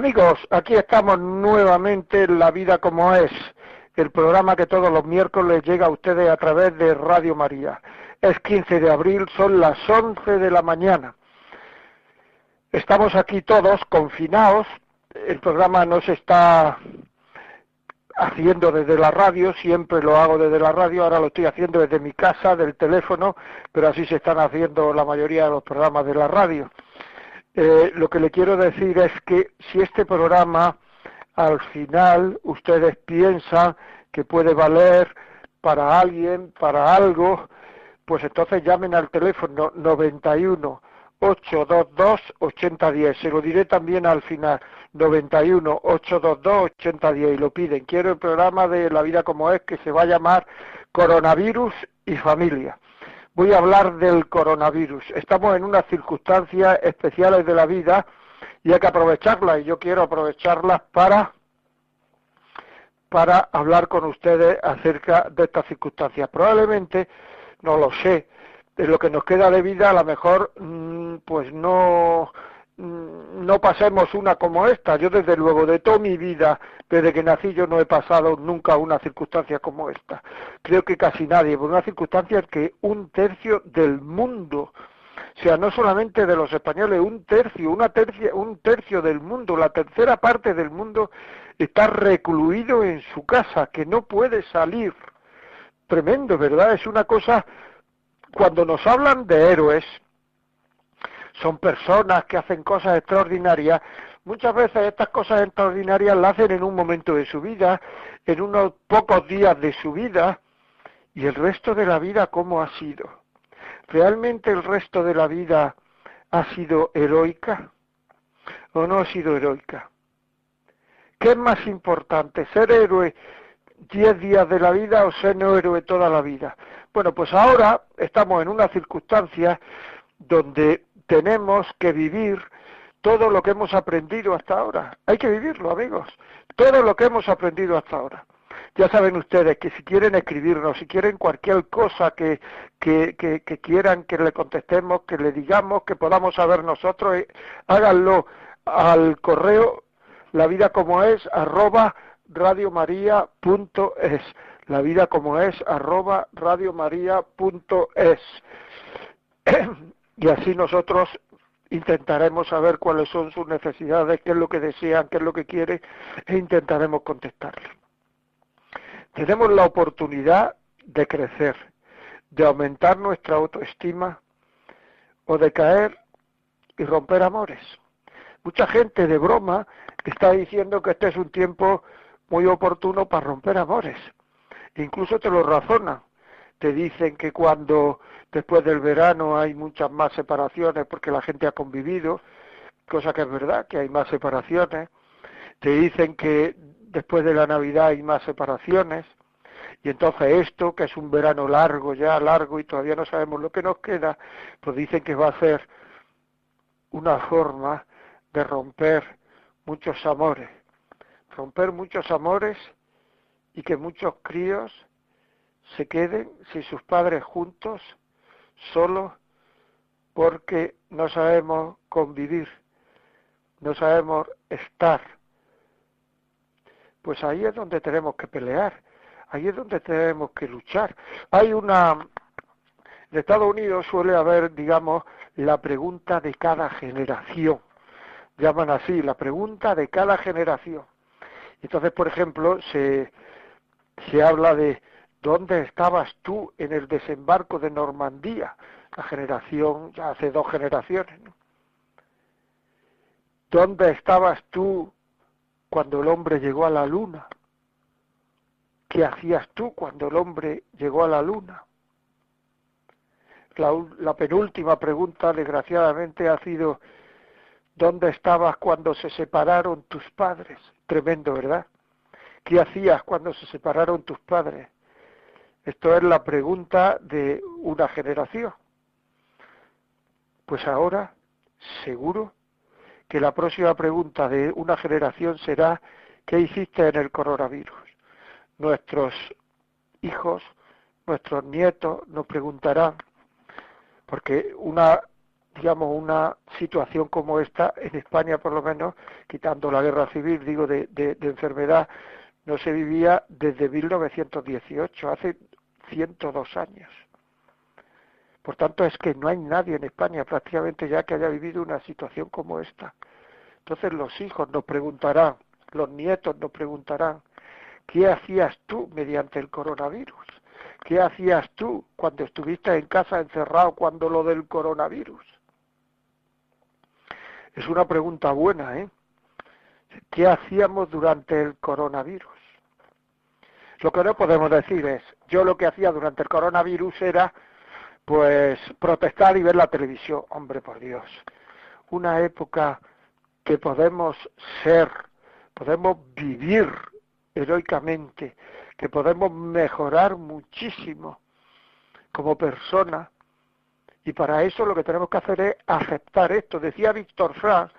Amigos, aquí estamos nuevamente en La Vida como es, el programa que todos los miércoles llega a ustedes a través de Radio María. Es 15 de abril, son las 11 de la mañana. Estamos aquí todos confinados, el programa no se está haciendo desde la radio, siempre lo hago desde la radio, ahora lo estoy haciendo desde mi casa, del teléfono, pero así se están haciendo la mayoría de los programas de la radio. Eh, lo que le quiero decir es que si este programa al final ustedes piensan que puede valer para alguien, para algo, pues entonces llamen al teléfono 91 822 8010. Se lo diré también al final. 91 822 8010 y lo piden. Quiero el programa de La vida como es que se va a llamar Coronavirus y Familia voy a hablar del coronavirus. Estamos en unas circunstancias especiales de la vida y hay que aprovecharlas y yo quiero aprovecharlas para para hablar con ustedes acerca de estas circunstancias. Probablemente, no lo sé, de lo que nos queda de vida a lo mejor mm, pues no no pasemos una como esta. Yo desde luego de toda mi vida, desde que nací, yo no he pasado nunca una circunstancia como esta. Creo que casi nadie, por una circunstancia que un tercio del mundo, o sea, no solamente de los españoles, un tercio, una tercia, un tercio del mundo, la tercera parte del mundo está recluido en su casa, que no puede salir. Tremendo, ¿verdad? Es una cosa, cuando nos hablan de héroes, son personas que hacen cosas extraordinarias. Muchas veces estas cosas extraordinarias las hacen en un momento de su vida, en unos pocos días de su vida, y el resto de la vida cómo ha sido. ¿Realmente el resto de la vida ha sido heroica o no ha sido heroica? ¿Qué es más importante, ser héroe diez días de la vida o ser no héroe toda la vida? Bueno, pues ahora estamos en una circunstancia donde tenemos que vivir todo lo que hemos aprendido hasta ahora. Hay que vivirlo, amigos. Todo lo que hemos aprendido hasta ahora. Ya saben ustedes que si quieren escribirnos, si quieren cualquier cosa que, que, quieran que le contestemos, que le digamos, que podamos saber nosotros, eh, háganlo al correo la vida como es arroba radiomaria.es la vida como es arroba radiomaria.es y así nosotros intentaremos saber cuáles son sus necesidades, qué es lo que desean, qué es lo que quieren e intentaremos contestarles. Tenemos la oportunidad de crecer, de aumentar nuestra autoestima o de caer y romper amores. Mucha gente de broma está diciendo que este es un tiempo muy oportuno para romper amores. Incluso te lo razona. Te dicen que cuando Después del verano hay muchas más separaciones porque la gente ha convivido, cosa que es verdad, que hay más separaciones. Te dicen que después de la Navidad hay más separaciones. Y entonces esto, que es un verano largo, ya largo, y todavía no sabemos lo que nos queda, pues dicen que va a ser una forma de romper muchos amores. Romper muchos amores y que muchos críos se queden sin sus padres juntos solo porque no sabemos convivir, no sabemos estar. Pues ahí es donde tenemos que pelear, ahí es donde tenemos que luchar. Hay una, en Estados Unidos suele haber, digamos, la pregunta de cada generación, llaman así, la pregunta de cada generación. Entonces, por ejemplo, se, se habla de ¿Dónde estabas tú en el desembarco de Normandía? La generación, ya hace dos generaciones. ¿Dónde estabas tú cuando el hombre llegó a la luna? ¿Qué hacías tú cuando el hombre llegó a la luna? La, la penúltima pregunta, desgraciadamente, ha sido ¿Dónde estabas cuando se separaron tus padres? Tremendo, ¿verdad? ¿Qué hacías cuando se separaron tus padres? Esto es la pregunta de una generación. Pues ahora, seguro que la próxima pregunta de una generación será ¿qué hiciste en el coronavirus? Nuestros hijos, nuestros nietos nos preguntarán, porque una digamos, una situación como esta, en España por lo menos, quitando la guerra civil, digo, de, enfermedad, no se vivía desde 1918, hace 102 años. Por tanto, es que no hay nadie en España prácticamente ya que haya vivido una situación como esta. Entonces los hijos nos preguntarán, los nietos nos preguntarán, ¿qué hacías tú mediante el coronavirus? ¿Qué hacías tú cuando estuviste en casa encerrado cuando lo del coronavirus? Es una pregunta buena, ¿eh? ¿Qué hacíamos durante el coronavirus? Lo que no podemos decir es, yo lo que hacía durante el coronavirus era, pues, protestar y ver la televisión. Hombre, por Dios, una época que podemos ser, podemos vivir heroicamente, que podemos mejorar muchísimo como persona, y para eso lo que tenemos que hacer es aceptar esto. Decía Víctor Frank,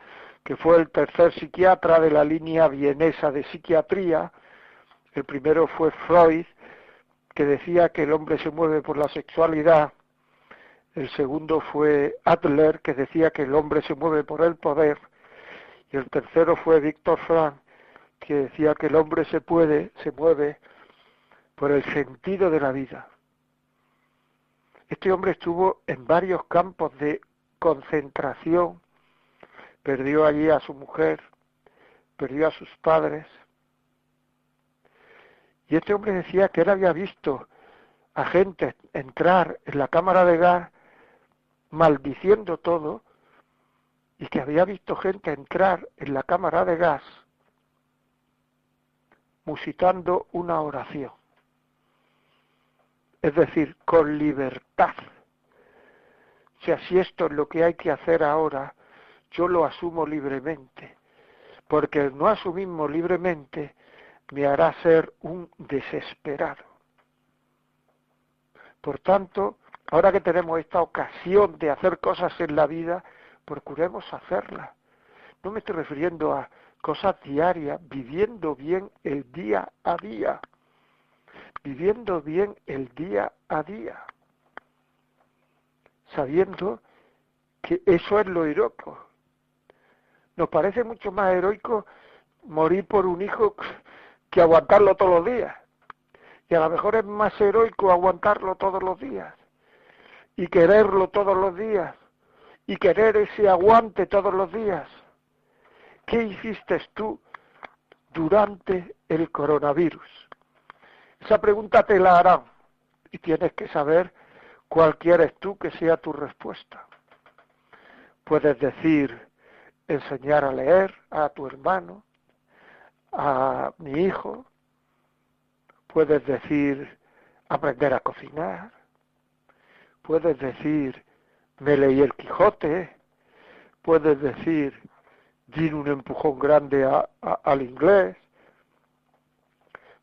que fue el tercer psiquiatra de la línea vienesa de psiquiatría, el primero fue Freud, que decía que el hombre se mueve por la sexualidad, el segundo fue Adler, que decía que el hombre se mueve por el poder, y el tercero fue Víctor Frank, que decía que el hombre se puede, se mueve por el sentido de la vida. Este hombre estuvo en varios campos de concentración, perdió allí a su mujer, perdió a sus padres. Y este hombre decía que él había visto a gente entrar en la cámara de gas maldiciendo todo y que había visto gente entrar en la cámara de gas musitando una oración es decir, con libertad. O sea, si esto es lo que hay que hacer ahora, yo lo asumo libremente, porque no asumirlo libremente me hará ser un desesperado. Por tanto, ahora que tenemos esta ocasión de hacer cosas en la vida, procuremos hacerlas. No me estoy refiriendo a cosas diarias, viviendo bien el día a día viviendo bien el día a día, sabiendo que eso es lo heroico. Nos parece mucho más heroico morir por un hijo que aguantarlo todos los días. Y a lo mejor es más heroico aguantarlo todos los días y quererlo todos los días y querer ese aguante todos los días. ¿Qué hiciste tú durante el coronavirus? Esa pregunta te la harán y tienes que saber cuál quieres tú que sea tu respuesta. Puedes decir enseñar a leer a tu hermano, a mi hijo, puedes decir aprender a cocinar, puedes decir me leí el Quijote, puedes decir di un empujón grande al inglés,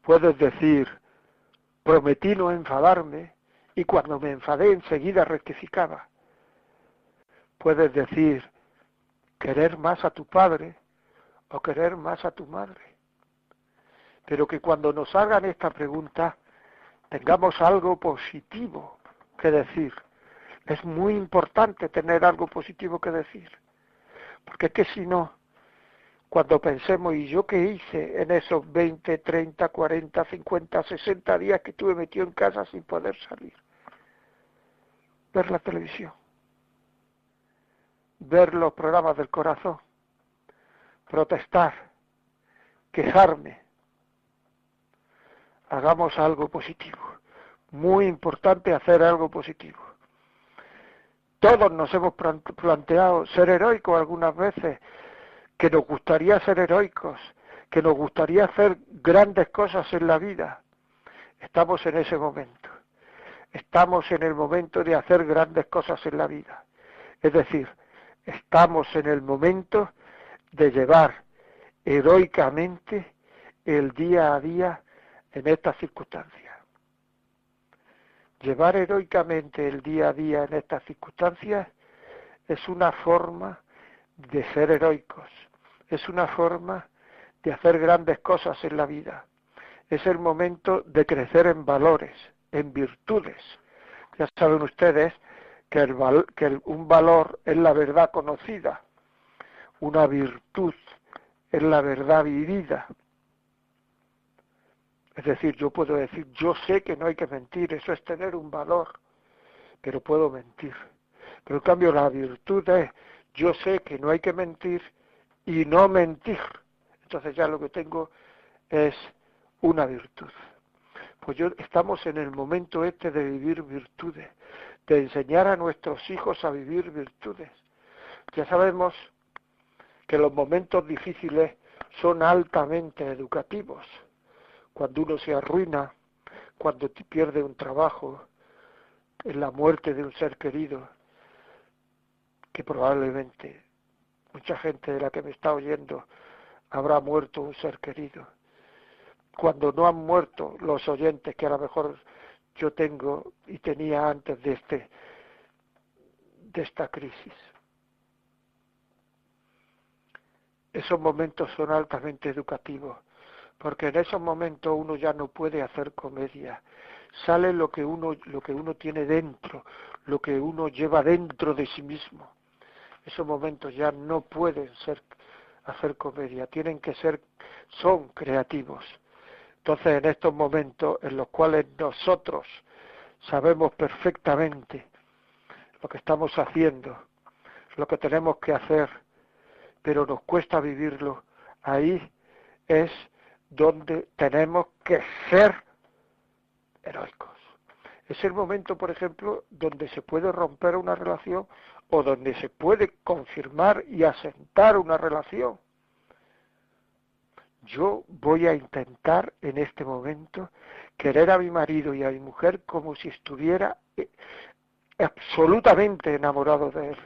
puedes decir Prometí no enfadarme y cuando me enfadé enseguida rectificaba. Puedes decir querer más a tu padre o querer más a tu madre. Pero que cuando nos hagan esta pregunta tengamos algo positivo que decir. Es muy importante tener algo positivo que decir. Porque es que si no, cuando pensemos, ¿y yo qué hice en esos 20, 30, 40, 50, 60 días que estuve metido en casa sin poder salir? Ver la televisión, ver los programas del corazón, protestar, quejarme. Hagamos algo positivo. Muy importante hacer algo positivo. Todos nos hemos planteado ser heroicos algunas veces que nos gustaría ser heroicos, que nos gustaría hacer grandes cosas en la vida. Estamos en ese momento. Estamos en el momento de hacer grandes cosas en la vida. Es decir, estamos en el momento de llevar heroicamente el día a día en estas circunstancias. Llevar heroicamente el día a día en estas circunstancias es una forma de ser heroicos, es una forma de hacer grandes cosas en la vida, es el momento de crecer en valores, en virtudes. Ya saben ustedes que, un valor es la verdad conocida, una virtud es la verdad vivida. Es decir, yo puedo decir, yo sé que no hay que mentir, eso es tener un valor, pero puedo mentir. Pero en cambio la virtud es, yo sé que no hay que mentir y no mentir. Entonces ya lo que tengo es una virtud. Pues yo estamos en el momento este de vivir virtudes, de enseñar a nuestros hijos a vivir virtudes. Ya sabemos que los momentos difíciles son altamente educativos. Cuando uno se arruina, cuando pierde un trabajo, en la muerte de un ser querido, que probablemente mucha gente de la que me está oyendo habrá muerto un ser querido. Cuando no han muerto los oyentes que a lo mejor yo tengo y tenía antes de este de esta crisis. Esos momentos son altamente educativos, porque en esos momentos uno ya no puede hacer comedia. Sale lo que uno lo que uno tiene dentro, lo que uno lleva dentro de sí mismo. Esos momentos ya no pueden ser hacer comedia, tienen que ser son creativos. Entonces, en estos momentos en los cuales nosotros sabemos perfectamente lo que estamos haciendo, lo que tenemos que hacer, pero nos cuesta vivirlo, ahí es donde tenemos que ser heroicos. Es el momento, por ejemplo, donde se puede romper una relación o donde se puede confirmar y asentar una relación. Yo voy a intentar en este momento querer a mi marido y a mi mujer como si estuviera eh, absolutamente enamorado de él.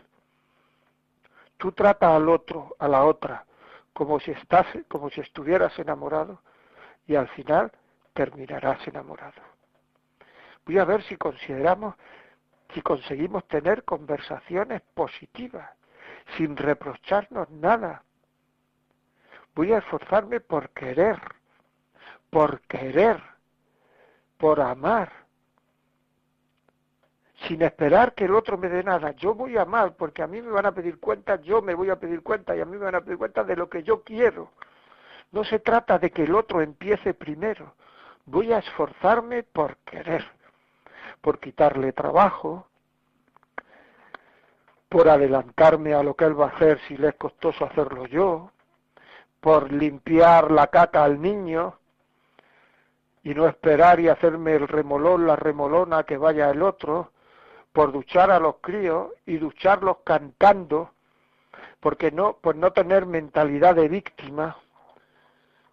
Tú trata al otro, a la otra, como si estás, como si estuvieras enamorado y al final terminarás enamorado. Voy a ver si consideramos, si conseguimos tener conversaciones positivas, sin reprocharnos nada. Voy a esforzarme por querer, por querer por amar, sin esperar que el otro me dé nada. Yo voy a amar porque a mí me van a pedir cuenta, yo me voy a pedir cuenta y a mí me van a pedir cuenta de lo que yo quiero. No se trata de que el otro empiece primero. Voy a esforzarme por querer, por quitarle trabajo, por adelantarme a lo que él va a hacer si le es costoso hacerlo yo, por limpiar la caca al niño, y no esperar y hacerme el remolón, la remolona que vaya el otro, por duchar a los críos y ducharlos cantando, porque no, por no tener mentalidad de víctima,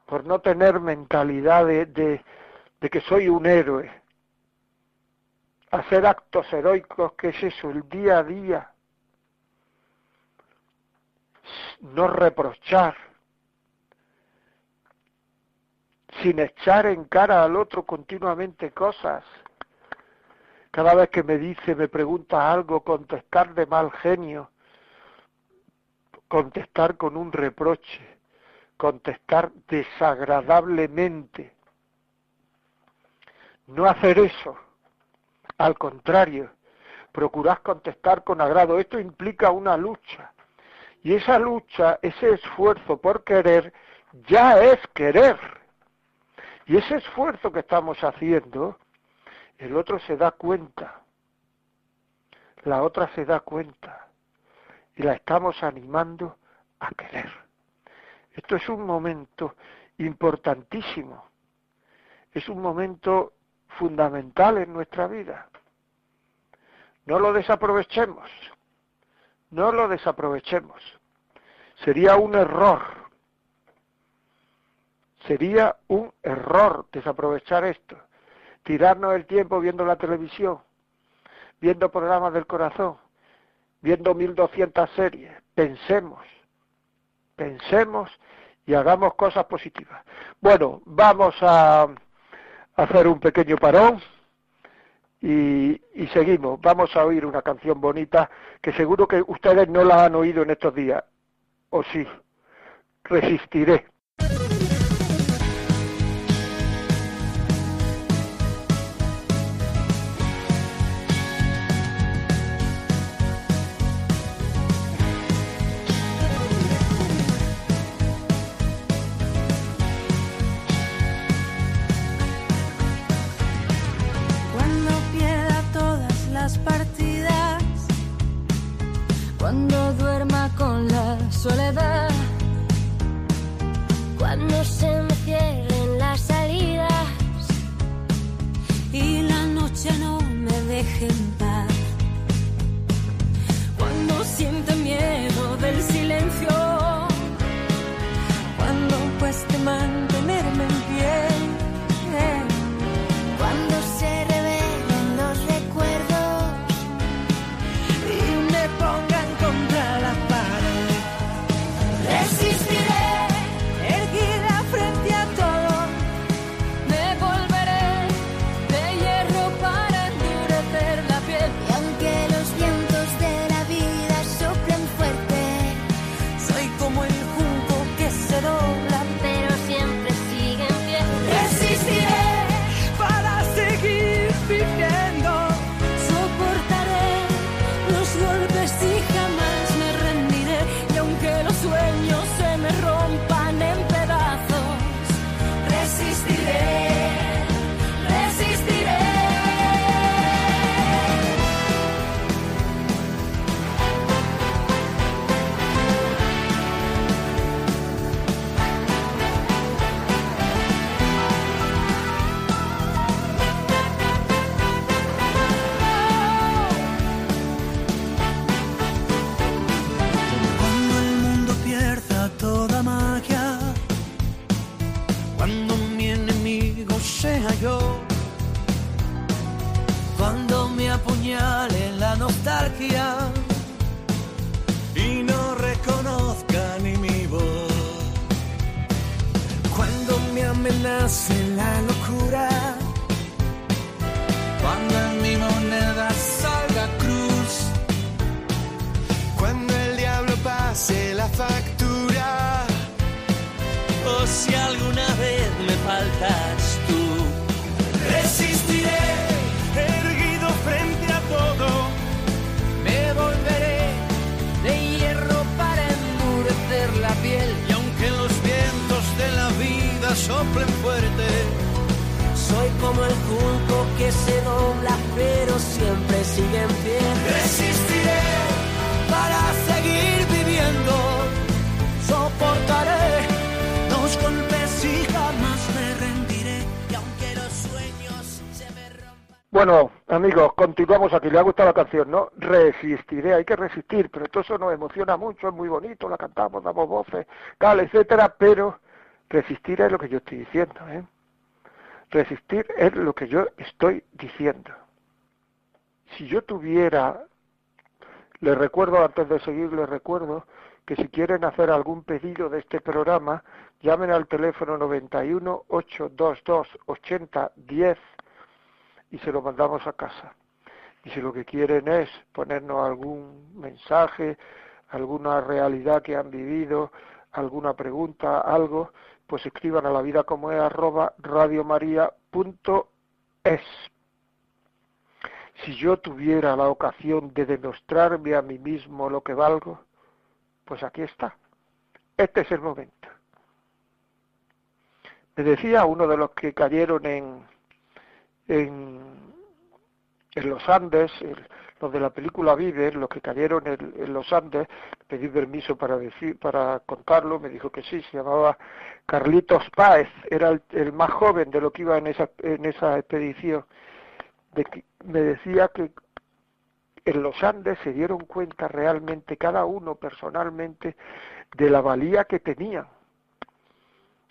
por no tener mentalidad de, de, de que soy un héroe, hacer actos heroicos, que es eso, el día a día, no reprochar, sin echar en cara al otro continuamente cosas. Cada vez que me dice, me pregunta algo, contestar de mal genio, contestar con un reproche, contestar desagradablemente. No hacer eso. Al contrario, procurar contestar con agrado. Esto implica una lucha. Y esa lucha, ese esfuerzo por querer, ya es querer. Y ese esfuerzo que estamos haciendo, el otro se da cuenta, la otra se da cuenta, y la estamos animando a querer. Esto es un momento importantísimo, es un momento fundamental en nuestra vida. No lo desaprovechemos, no lo desaprovechemos. Sería un error Sería un error desaprovechar esto, tirarnos el tiempo viendo la televisión, viendo programas del corazón, viendo 1200 series. Pensemos, pensemos y hagamos cosas positivas. Bueno, vamos a hacer un pequeño parón y, y, seguimos. Vamos a oír una canción bonita que seguro que ustedes no la han oído en estos días. ¿O sí? Resistiré. Resistiré para seguir viviendo. Soportaré los golpes y jamás me rendiré. Y aunque los sueños se. Bueno, amigos, continuamos aquí. ¿Le ha gustado la canción, no? Resistiré, hay que resistir, pero todo eso nos emociona mucho, es muy bonito, la cantamos, damos voces, tal, etcétera, pero resistir es lo que yo estoy diciendo, ¿eh? Resistir es lo que yo estoy diciendo. Si yo tuviera, les recuerdo, antes de seguir, les recuerdo que si quieren hacer algún pedido de este programa, llamen al teléfono 91 822 80 10 y se lo mandamos a casa. Y si lo que quieren es ponernos algún mensaje, alguna realidad que han vivido, alguna pregunta, algo, pues escriban a la vida como es arroba radiomaria.es. Si yo tuviera la ocasión de demostrarme a mí mismo lo que valgo, pues aquí está. Este es el momento. Me decía uno de los que cayeron en, en, en los Andes, los de la película Vive, los que cayeron en, los Andes, pedí permiso para decir, para contarlo, me dijo que sí, se llamaba Carlitos Páez, era el, más joven de lo que iba en esa, en esa expedición. Me decía que en los Andes se dieron cuenta realmente cada uno personalmente de la valía que tenían.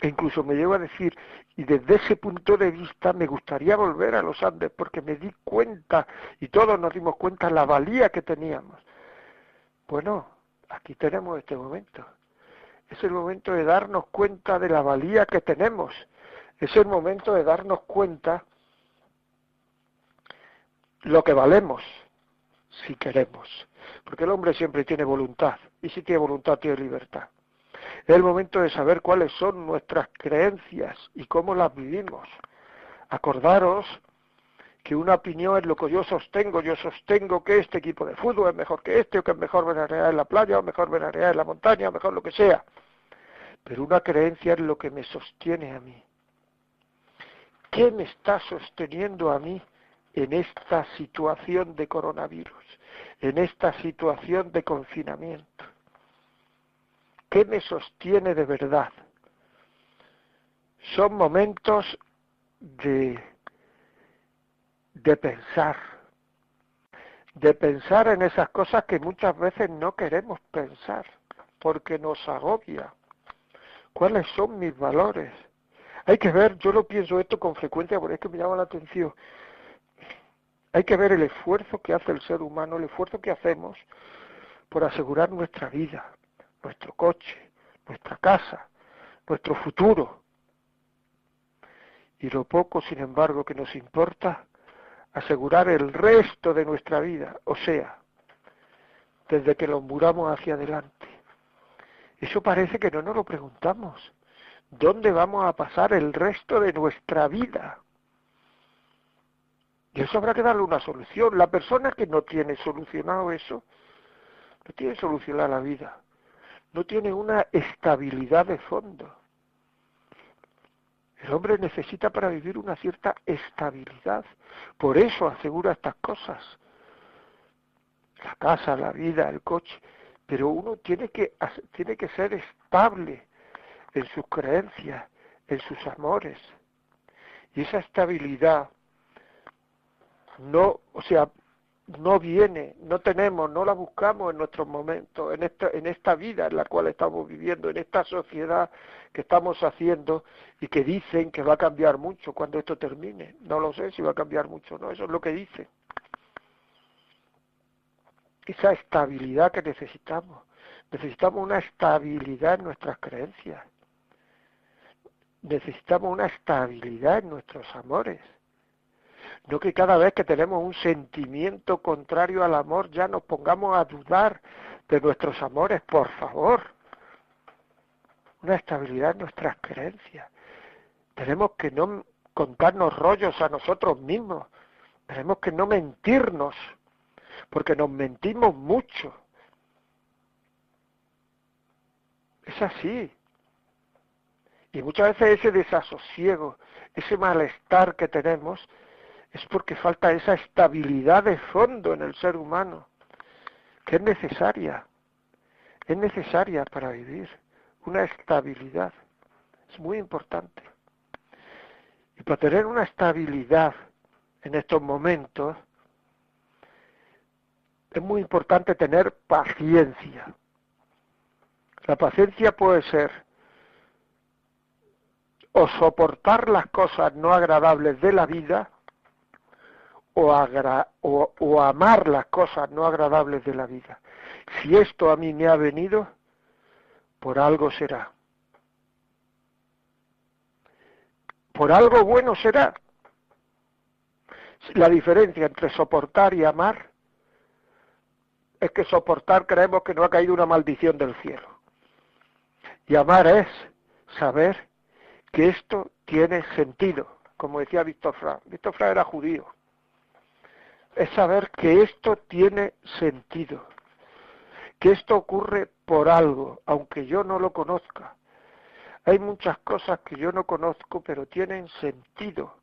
Incluso me llevo a decir, y desde ese punto de vista me gustaría volver a los Andes porque me di cuenta, y todos nos dimos cuenta, la valía que teníamos. Bueno, aquí tenemos este momento. es el momento de darnos cuenta de la valía que tenemos, es el momento de darnos cuenta lo que valemos, si queremos, porque el hombre siempre tiene voluntad, y si tiene voluntad tiene libertad. Es el momento de saber cuáles son nuestras creencias y cómo las vivimos. Acordaros que una opinión es lo que yo sostengo. Yo sostengo que este equipo de fútbol es mejor que este, o que es mejor veranear en la playa, o mejor veranear en la montaña, o mejor lo que sea. Pero una creencia es lo que me sostiene a mí. ¿Qué me está sosteniendo a mí en esta situación de coronavirus, en esta situación de confinamiento? ¿Qué me sostiene de verdad? Son momentos de, pensar, de pensar en esas cosas que muchas veces no queremos pensar, porque nos agobia. ¿Cuáles son mis valores? Hay que ver, yo lo pienso esto con frecuencia porque es que me llama la atención. Hay que ver el esfuerzo que hace el ser humano, el esfuerzo que hacemos por asegurar nuestra vida, nuestro coche, nuestra casa, nuestro futuro. Y lo poco, sin embargo, que nos importa asegurar el resto de nuestra vida, o sea, desde que lo muramos hacia adelante. Eso parece que no nos lo preguntamos. ¿Dónde vamos a pasar el resto de nuestra vida? Y eso habrá que darle una solución. La persona que no tiene solucionado eso, no tiene solucionada la vida no tiene una estabilidad de fondo. El hombre necesita para vivir una cierta estabilidad. Por eso asegura estas cosas. La casa, la vida, el coche. Pero uno tiene que, tiene que ser estable en sus creencias, en sus amores. Y esa estabilidad no, o sea, no viene, no tenemos, no la buscamos en nuestros momentos, en esta, en esta vida en la cual estamos viviendo, en esta sociedad que estamos haciendo y que dicen que va a cambiar mucho cuando esto termine. No lo sé si va a cambiar mucho, no, eso es lo que dicen. Esa estabilidad que necesitamos. Necesitamos una estabilidad en nuestras creencias. Necesitamos una estabilidad en nuestros amores no que cada vez que tenemos un sentimiento contrario al amor ya nos pongamos a dudar de nuestros amores, por favor. Una estabilidad en nuestras creencias. Tenemos que no contarnos rollos a nosotros mismos. Tenemos que no mentirnos, porque nos mentimos mucho. Es así. Y muchas veces ese desasosiego, ese malestar que tenemos, es porque falta esa estabilidad de fondo en el ser humano, que es necesaria, es necesaria para vivir, una estabilidad, es muy importante. Y para tener una estabilidad en estos momentos, es muy importante tener paciencia. La paciencia puede ser o soportar las cosas no agradables de la vida, o, amar las cosas no agradables de la vida. Si esto a mí me ha venido, por algo será. Por algo bueno será. La diferencia entre soportar y amar es que soportar creemos que no ha caído una maldición del cielo. Y amar es saber que esto tiene sentido, como decía Víctor Frank. Víctor Frank era judío es saber que esto tiene sentido, que esto ocurre por algo, aunque yo no lo conozca. Hay muchas cosas que yo no conozco, pero tienen sentido.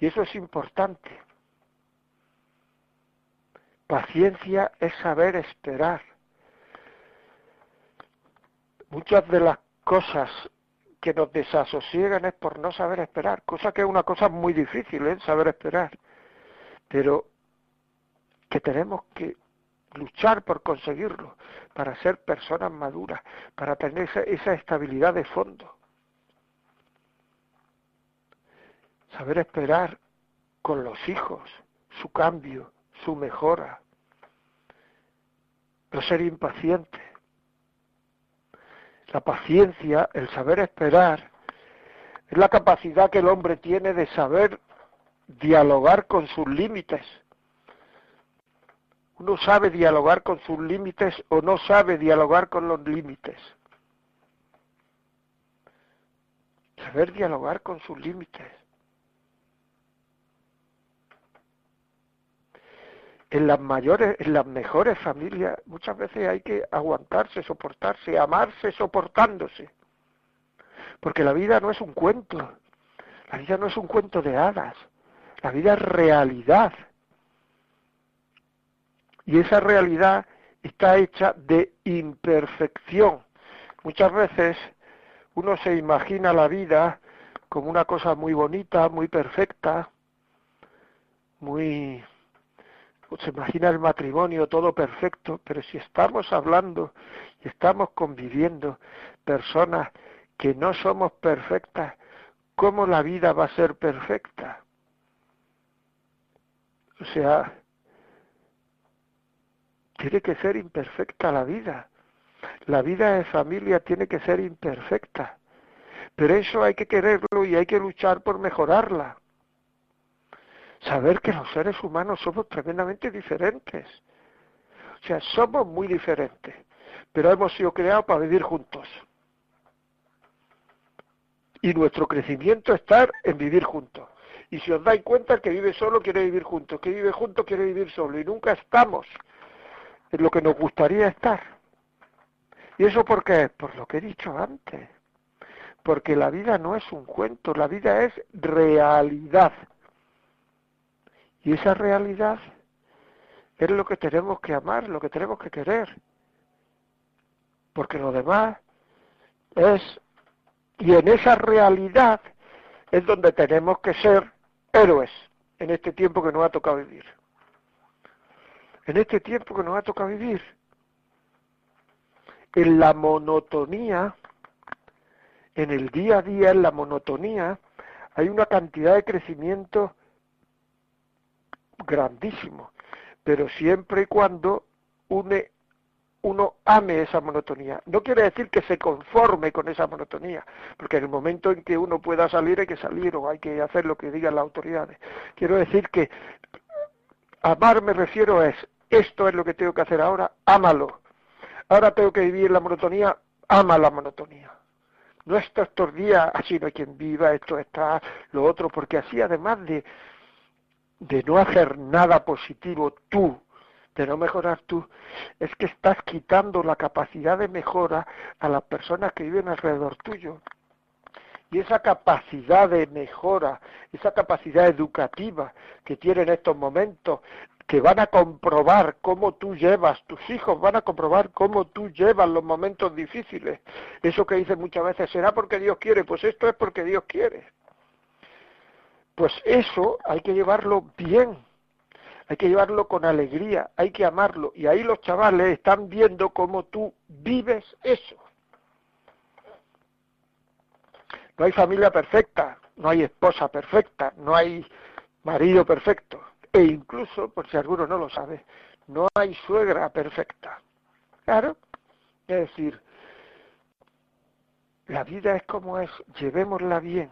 Y eso es importante. Paciencia es saber esperar. Muchas de las cosas que nos desasosiegan es por no saber esperar, cosa que es una cosa muy difícil, ¿eh? saber esperar pero que tenemos que luchar por conseguirlo, para ser personas maduras, para tener esa, estabilidad de fondo. Saber esperar con los hijos su cambio, su mejora. No ser impaciente. La paciencia, el saber esperar, es la capacidad que el hombre tiene de saber dialogar con sus límites. Uno sabe dialogar con sus límites o no sabe dialogar con los límites. Saber dialogar con sus límites. En las mayores, en las mejores familias, muchas veces hay que aguantarse, soportarse, amarse soportándose. Porque la vida no es un cuento. La vida no es un cuento de hadas. La vida es realidad. Y esa realidad está hecha de imperfección. Muchas veces uno se imagina la vida como una cosa muy bonita, muy perfecta, muy se imagina el matrimonio todo perfecto, pero si estamos hablando y estamos conviviendo personas que no somos perfectas, ¿cómo la vida va a ser perfecta? O sea, tiene que ser imperfecta la vida. La vida de familia tiene que ser imperfecta. Pero eso hay que quererlo y hay que luchar por mejorarla. Saber que los seres humanos somos tremendamente diferentes. O sea, somos muy diferentes, pero hemos sido creados para vivir juntos. Y nuestro crecimiento está en vivir juntos. Y si os dais cuenta, el que vive solo quiere vivir junto, que vive junto quiere vivir solo. Y nunca estamos en lo que nos gustaría estar. ¿Y eso por qué? Por lo que he dicho antes. Porque la vida no es un cuento, la vida es realidad. Y esa realidad es lo que tenemos que amar, lo que tenemos que querer. Porque lo demás es, y en esa realidad es donde tenemos que ser héroes en este tiempo que nos ha tocado vivir. En este tiempo que nos ha tocado vivir. En la monotonía, en el día a día, en la monotonía, hay una cantidad de crecimiento grandísimo, pero siempre y cuando une uno ame esa monotonía. No quiere decir que se conforme con esa monotonía, porque en el momento en que uno pueda salir hay que salir o hay que hacer lo que digan las autoridades. Quiero decir que amar me refiero es, esto es lo que tengo que hacer ahora, ámalo. Ahora tengo que vivir la monotonía, ama la monotonía. No estos días, así no hay quien viva, esto está, lo otro, porque así además de, de no hacer nada positivo tú de no mejorar tú, es que estás quitando la capacidad de mejora a las personas que viven alrededor tuyo. Y esa capacidad de mejora, esa capacidad educativa que tienen en estos momentos, que van a comprobar cómo tú llevas, tus hijos van a comprobar cómo tú llevas los momentos difíciles. Eso que dicen muchas veces, ¿será porque Dios quiere? Pues esto es porque Dios quiere. Pues eso hay que llevarlo bien, hay que llevarlo con alegría, hay que amarlo. Y ahí los chavales están viendo cómo tú vives eso. No hay familia perfecta, no hay esposa perfecta, no hay marido perfecto. E incluso, por si alguno no lo sabe, no hay suegra perfecta. Claro, es decir, la vida es como es, llevémosla bien.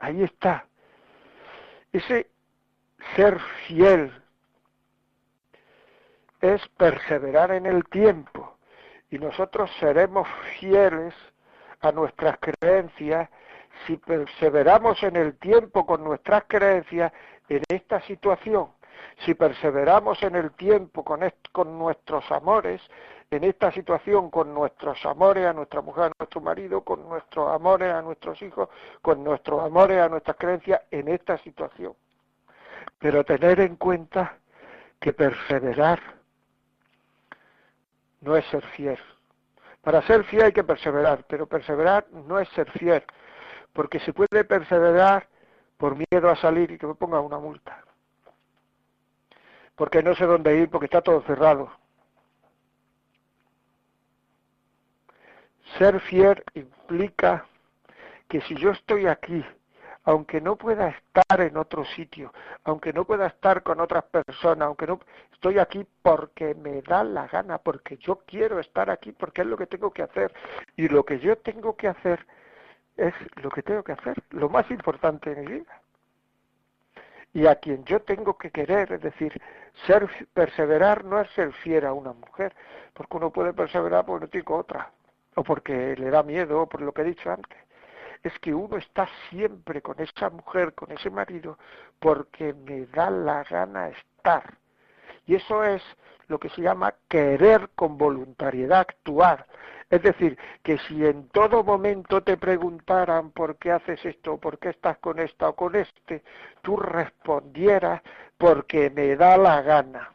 Ahí está. Ese ser fiel es perseverar en el tiempo y nosotros seremos fieles a nuestras creencias si perseveramos en el tiempo con nuestras creencias en esta situación, si perseveramos en el tiempo con, nuestros amores, en esta situación con nuestros amores a nuestra mujer, a nuestro marido, con nuestros amores a nuestros hijos, con nuestros amores a nuestras creencias en esta situación. Pero tener en cuenta que perseverar no es ser fiel. Para ser fiel hay que perseverar, pero perseverar no es ser fiel, porque se puede perseverar por miedo a salir y que me ponga una multa. Porque no sé dónde ir, porque está todo cerrado. Ser fiel implica que si yo estoy aquí aunque no pueda estar en otro sitio, aunque no pueda estar con otras personas, aunque no estoy aquí porque me da la gana, porque yo quiero estar aquí, porque es lo que tengo que hacer y lo que yo tengo que hacer es lo que tengo que hacer, lo más importante en mi vida. Y a quien yo tengo que querer, es decir, ser perseverar no es ser fiel a una mujer, porque uno puede perseverar porque no tiene otra, o porque le da miedo, o por lo que he dicho antes es que uno está siempre con esa mujer, con ese marido, porque me da la gana estar. Y eso es lo que se llama querer con voluntariedad actuar. Es decir, que si en todo momento te preguntaran por qué haces esto, por qué estás con esta o con este, tú respondieras porque me da la gana,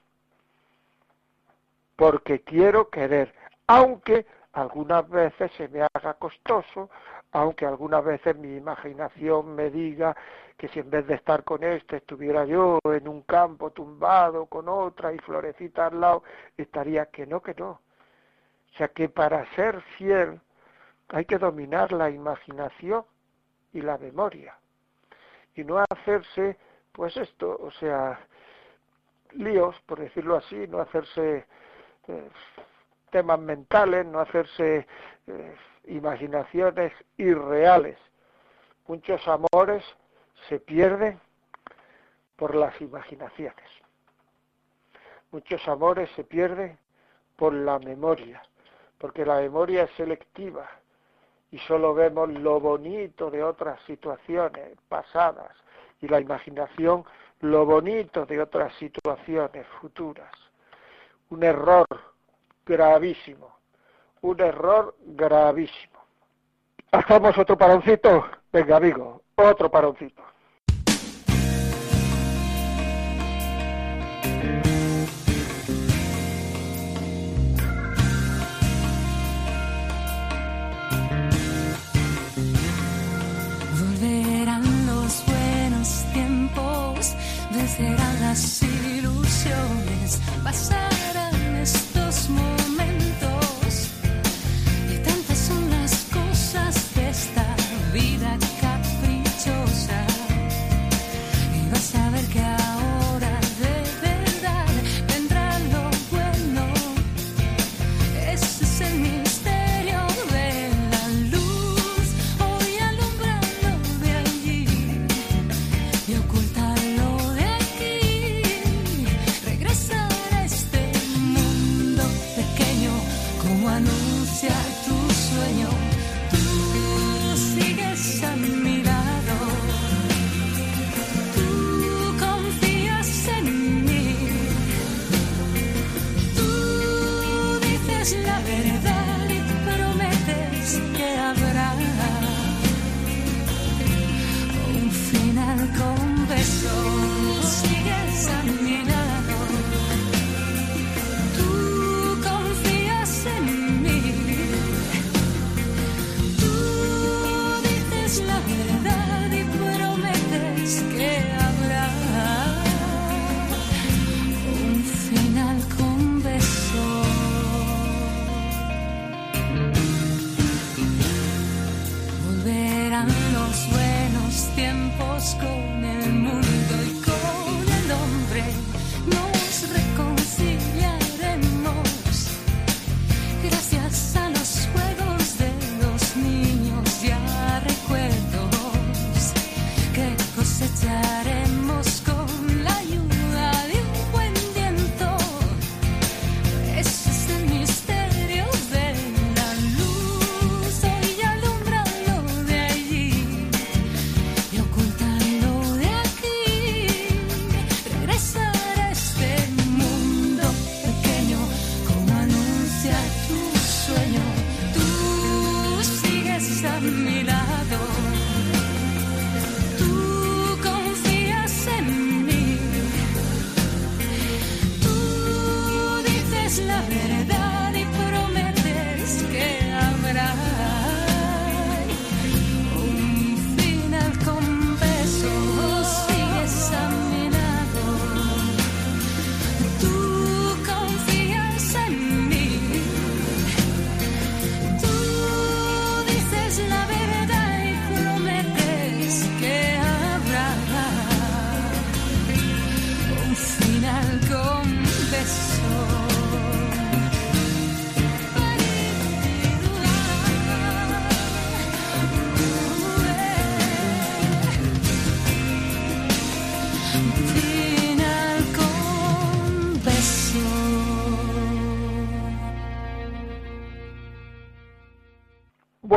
porque quiero querer, aunque algunas veces se me haga costoso, aunque algunas veces mi imaginación me diga que si en vez de estar con este estuviera yo en un campo tumbado con otra y florecita al lado, estaría que no, que no. O sea que para ser fiel hay que dominar la imaginación y la memoria y no hacerse, pues esto, o sea, líos, por decirlo así, no hacerse eh, temas mentales, no hacerse eh, imaginaciones irreales. Muchos amores se pierden por las imaginaciones. Muchos amores se pierden por la memoria, porque la memoria es selectiva y solo vemos lo bonito de otras situaciones pasadas y la imaginación lo bonito de otras situaciones futuras. Un error gravísimo un error gravísimo. Hacemos otro paroncito. Venga, amigo, otro paroncito. Vencerán las ilusiones, pasarán Tú dices la verdad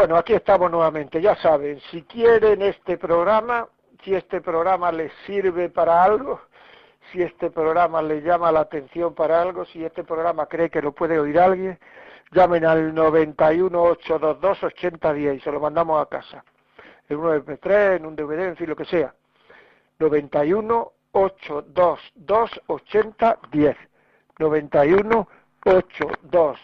Bueno, aquí estamos nuevamente, ya saben, si quieren este programa, si este programa les sirve para algo, si este programa les llama la atención para algo, si este programa cree que lo puede oír alguien, llamen al 918228010 y se lo mandamos a casa. En un MP3, en un DVD, en fin, lo que sea. 918228010. 91 822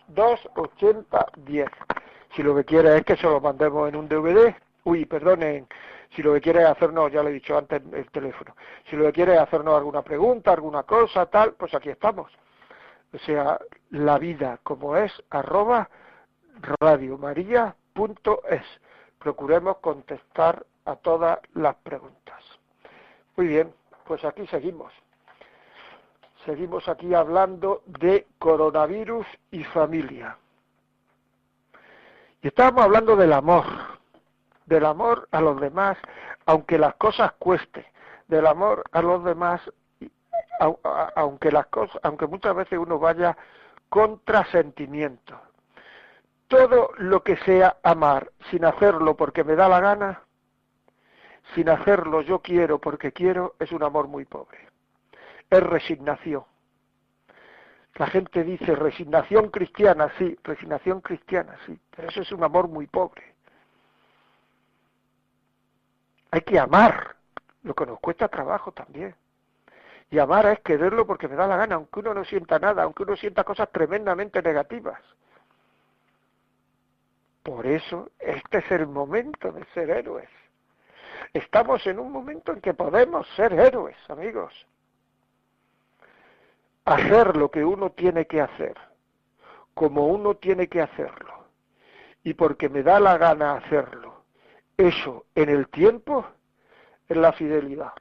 Si lo que quiere es que se lo mandemos en un DVD, uy, perdonen, si lo que quiere es hacernos, ya le he dicho antes el teléfono, si lo que quiere es hacernos alguna pregunta, alguna cosa, tal, pues aquí estamos. O sea, la vida como es, arroba radiomaria.es. Procuremos contestar a todas las preguntas. Muy bien, pues aquí seguimos seguimos aquí hablando de coronavirus y familia. Y estábamos hablando del amor, del amor a los demás, aunque las cosas cuesten, del amor a los demás, aunque las cosas, aunque muchas veces uno vaya contra sentimientos. Todo lo que sea amar sin hacerlo porque me da la gana, sin hacerlo yo quiero porque quiero, es un amor muy pobre es resignación. La gente dice resignación cristiana, sí, resignación cristiana, sí, pero eso es un amor muy pobre. Hay que amar, lo que nos cuesta trabajo también. Y amar es quererlo porque me da la gana, aunque uno no sienta nada, aunque uno sienta cosas tremendamente negativas. Por eso este es el momento de ser héroes. Estamos en un momento en que podemos ser héroes, amigos hacer lo que uno tiene que hacer, como uno tiene que hacerlo, y porque me da la gana hacerlo, eso en el tiempo es la fidelidad.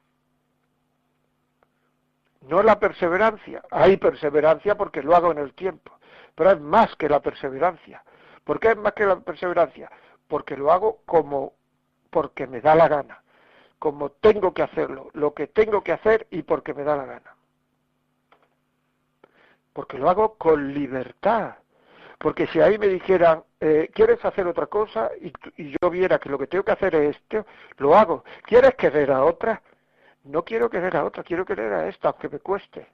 No la perseverancia. Hay perseverancia porque lo hago en el tiempo, pero es más que la perseverancia. ¿Por qué es más que la perseverancia? Porque lo hago como porque me da la gana, como tengo que hacerlo, lo que tengo que hacer y porque me da la gana porque lo hago con libertad. Porque si ahí me dijeran, eh, ¿quieres hacer otra cosa? Y, yo viera que lo que tengo que hacer es esto, lo hago. ¿Quieres querer a otra? No quiero querer a otra, quiero querer a esta, aunque me cueste.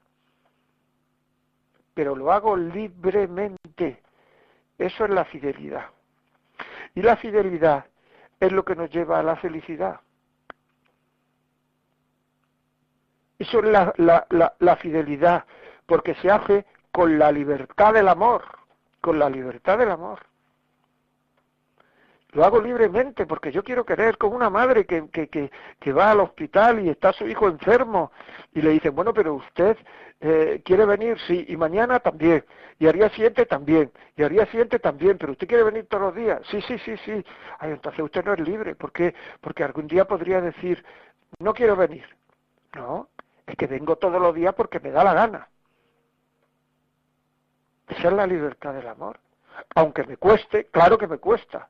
Pero lo hago libremente. Eso es la fidelidad. Y la fidelidad es lo que nos lleva a la felicidad. Eso es la, la, la, la fidelidad, porque se hace con la libertad del amor, con la libertad del amor. Lo hago libremente porque yo quiero querer con una madre que, va al hospital y está su hijo enfermo y le dicen, bueno, pero usted eh, quiere venir, sí, y mañana también, y al día siguiente también, y al día siguiente también, pero usted quiere venir todos los días, sí, sí, sí, sí. Ay, entonces usted no es libre, ¿por qué? Porque algún día podría decir, no quiero venir. No, es que vengo todos los días porque me da la gana. Esa es la libertad del amor. Aunque me cueste, claro que me cuesta.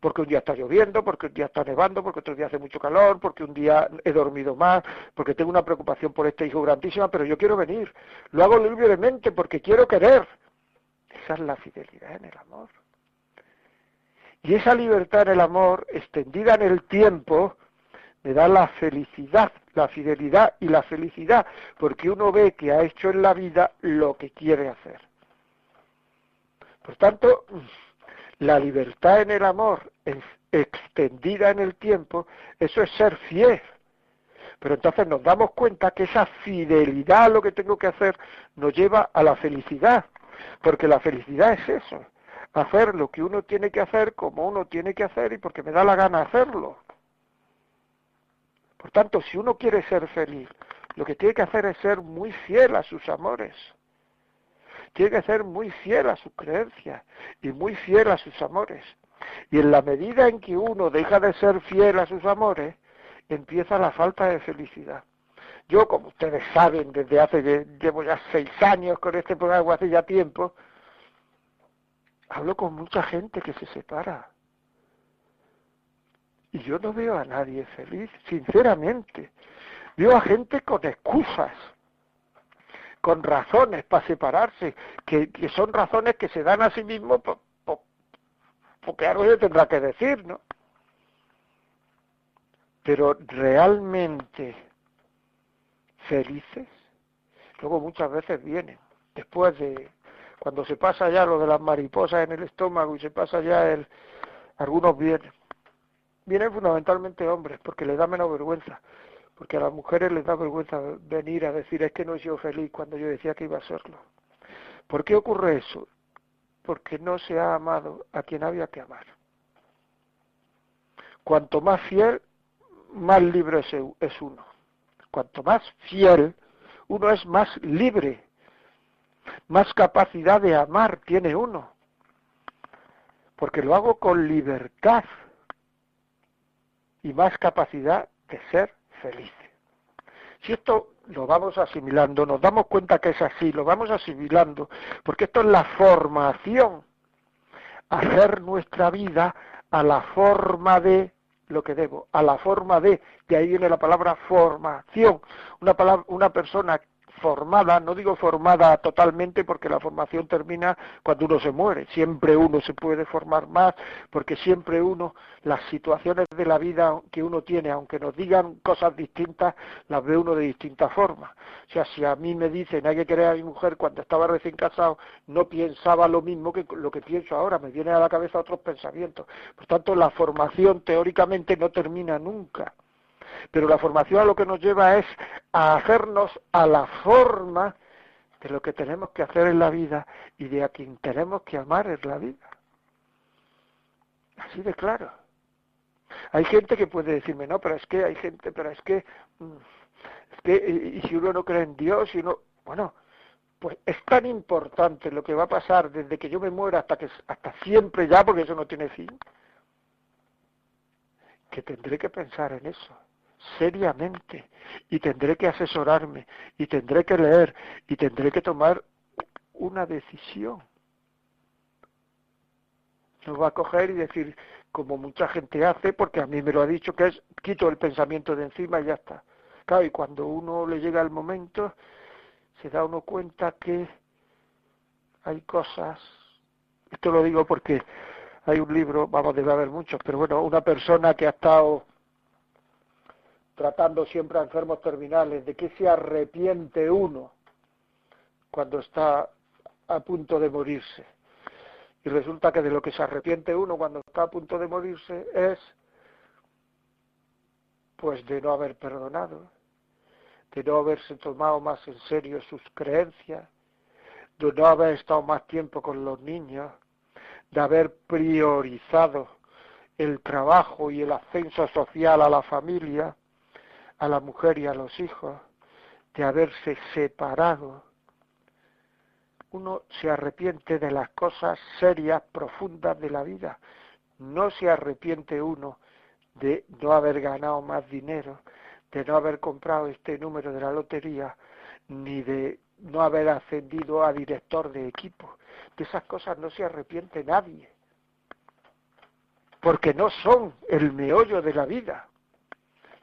Porque un día está lloviendo, porque un día está nevando, porque otro día hace mucho calor, porque un día he dormido más, porque tengo una preocupación por este hijo grandísima, pero yo quiero venir. Lo hago libremente porque quiero querer. Esa es la fidelidad en el amor. Y esa libertad en el amor, extendida en el tiempo, me da la felicidad, la fidelidad y la felicidad, porque uno ve que ha hecho en la vida lo que quiere hacer. Por tanto, la libertad en el amor extendida en el tiempo, eso es ser fiel. Pero entonces nos damos cuenta que esa fidelidad a lo que tengo que hacer nos lleva a la felicidad, porque la felicidad es eso, hacer lo que uno tiene que hacer como uno tiene que hacer y porque me da la gana hacerlo. Por tanto, si uno quiere ser feliz, lo que tiene que hacer es ser muy fiel a sus amores tiene que ser muy fiel a sus creencias y muy fiel a sus amores. Y en la medida en que uno deja de ser fiel a sus amores, empieza la falta de felicidad. Yo, como ustedes saben, desde hace, llevo ya seis años con este programa, hace ya tiempo, hablo con mucha gente que se separa. Y yo no veo a nadie feliz, sinceramente. Veo a gente con excusas con razones para separarse, que, son razones que se dan a sí mismos porque algo se tendrá que decir, ¿no? Pero realmente felices, luego muchas veces vienen, después de cuando se pasa ya lo de las mariposas en el estómago y se pasa ya el algunos vienen. Vienen fundamentalmente hombres porque les da menos vergüenza porque a las mujeres les da vergüenza venir a decir es que no he sido feliz cuando yo decía que iba a serlo ¿por qué ocurre eso? porque no se ha amado a quien había que amar. Cuanto más fiel más libre es uno. Cuanto más fiel uno es más libre. Más capacidad de amar tiene uno, porque lo hago con libertad y más capacidad de ser feliz. Si esto lo vamos asimilando, nos damos cuenta que es así, lo vamos asimilando, porque esto es la formación, hacer nuestra vida a la forma de lo que debo, a la forma de, de ahí viene la palabra formación, una, palabra, una persona formada, no digo formada totalmente porque la formación termina cuando uno se muere, siempre uno se puede formar más porque siempre uno, las situaciones de la vida que uno tiene, aunque nos digan cosas distintas, las ve uno de distintas formas. O sea, si a mí me dicen hay que querer a mi mujer cuando estaba recién casado, no pensaba lo mismo que lo que pienso ahora, me vienen a la cabeza otros pensamientos. Por tanto, la formación teóricamente no termina nunca. Pero la formación a lo que nos lleva es a hacernos a la forma de lo que tenemos que hacer en la vida y de a quien tenemos que amar en la vida. Así de claro. Hay gente que puede decirme, no, pero es que hay gente, pero es que, mm, es que, y, si uno no cree en Dios, y uno, bueno, pues es tan importante lo que va a pasar desde que yo me muera hasta que hasta siempre ya, porque eso no tiene fin, que tendré que pensar en eso seriamente y tendré que asesorarme y tendré que leer y tendré que tomar una decisión. No va a coger y decir, como mucha gente hace, porque a mí me lo ha dicho, que es quito el pensamiento de encima y ya está. Claro, y cuando uno le llega el momento, se da uno cuenta que hay cosas, esto lo digo porque hay un libro, vamos, debe haber muchos, pero bueno, una persona que ha estado tratando siempre a enfermos terminales, de qué se arrepiente uno cuando está a punto de morirse. Y resulta que de lo que se arrepiente uno cuando está a punto de morirse es pues de no haber perdonado, de no haberse tomado más en serio sus creencias, de no haber estado más tiempo con los niños, de haber priorizado el trabajo y el ascenso social a la familia, a la mujer y a los hijos de haberse separado, uno se arrepiente de las cosas serias, profundas de la vida. No se arrepiente uno de no haber ganado más dinero, de no haber comprado este número de la lotería, ni de no haber ascendido a director de equipo. De esas cosas no se arrepiente nadie, porque no son el meollo de la vida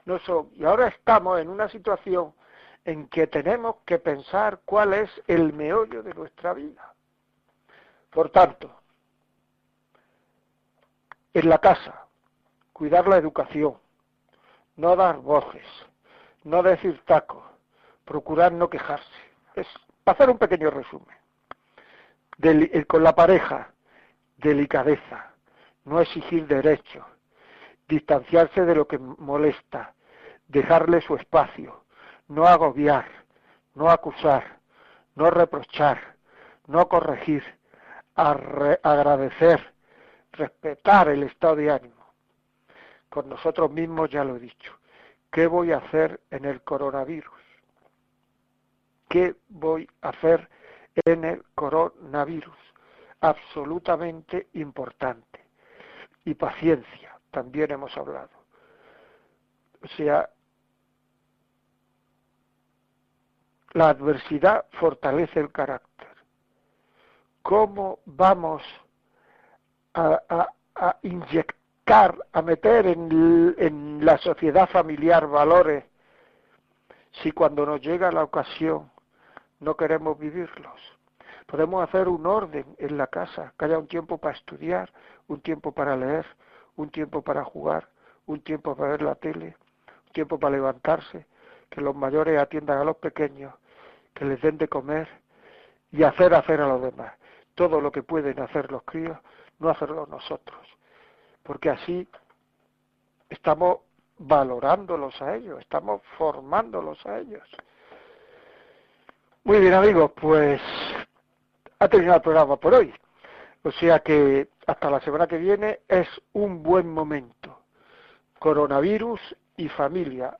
Y ahora estamos en una situación en que tenemos que pensar cuál es el meollo de nuestra vida. Por tanto, en la casa, cuidar la educación, no dar voces, no decir tacos, procurar no quejarse. Es hacer un pequeño resumen. Eh, con la pareja, delicadeza, no exigir derechos, distanciarse de lo que molesta, dejarle su espacio, no agobiar, no acusar, no reprochar, no corregir, agradecer, respetar el estado de ánimo. Con nosotros mismos ya lo he dicho. ¿Qué voy a hacer en el coronavirus? ¿Qué voy a hacer en el coronavirus? Absolutamente importante. Y paciencia también hemos hablado. O sea, la adversidad fortalece el carácter. ¿Cómo vamos a, inyectar, a meter en, en la sociedad familiar valores si cuando nos llega la ocasión no queremos vivirlos? Podemos hacer un orden en la casa, que haya un tiempo para estudiar, un tiempo para leer, un tiempo para jugar, un tiempo para ver la tele, un tiempo para levantarse, que los mayores atiendan a los pequeños, que les den de comer y hacer hacer a los demás. Todo lo que pueden hacer los críos, no hacerlo nosotros, porque así estamos valorándolos a ellos, estamos formándolos a ellos. Muy bien amigos, pues ha terminado el programa por hoy. O sea que hasta la semana que viene es un buen momento. Coronavirus y familia.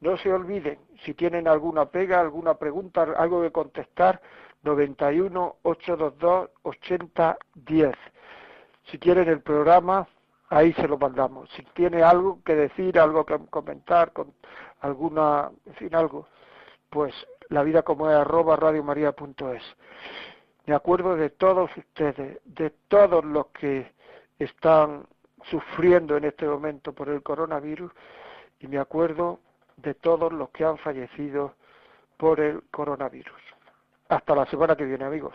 No se olviden, si tienen alguna pega, alguna pregunta, algo que contestar, 91 822 8010. Si quieren el programa, ahí se lo mandamos. Si tiene algo que decir, algo que comentar, con alguna, en fin, algo, pues la vida como es arroba radiomaria.es. Me acuerdo de todos ustedes, de todos los que están sufriendo en este momento por el coronavirus y me acuerdo de todos los que han fallecido por el coronavirus. Hasta la semana que viene, amigos.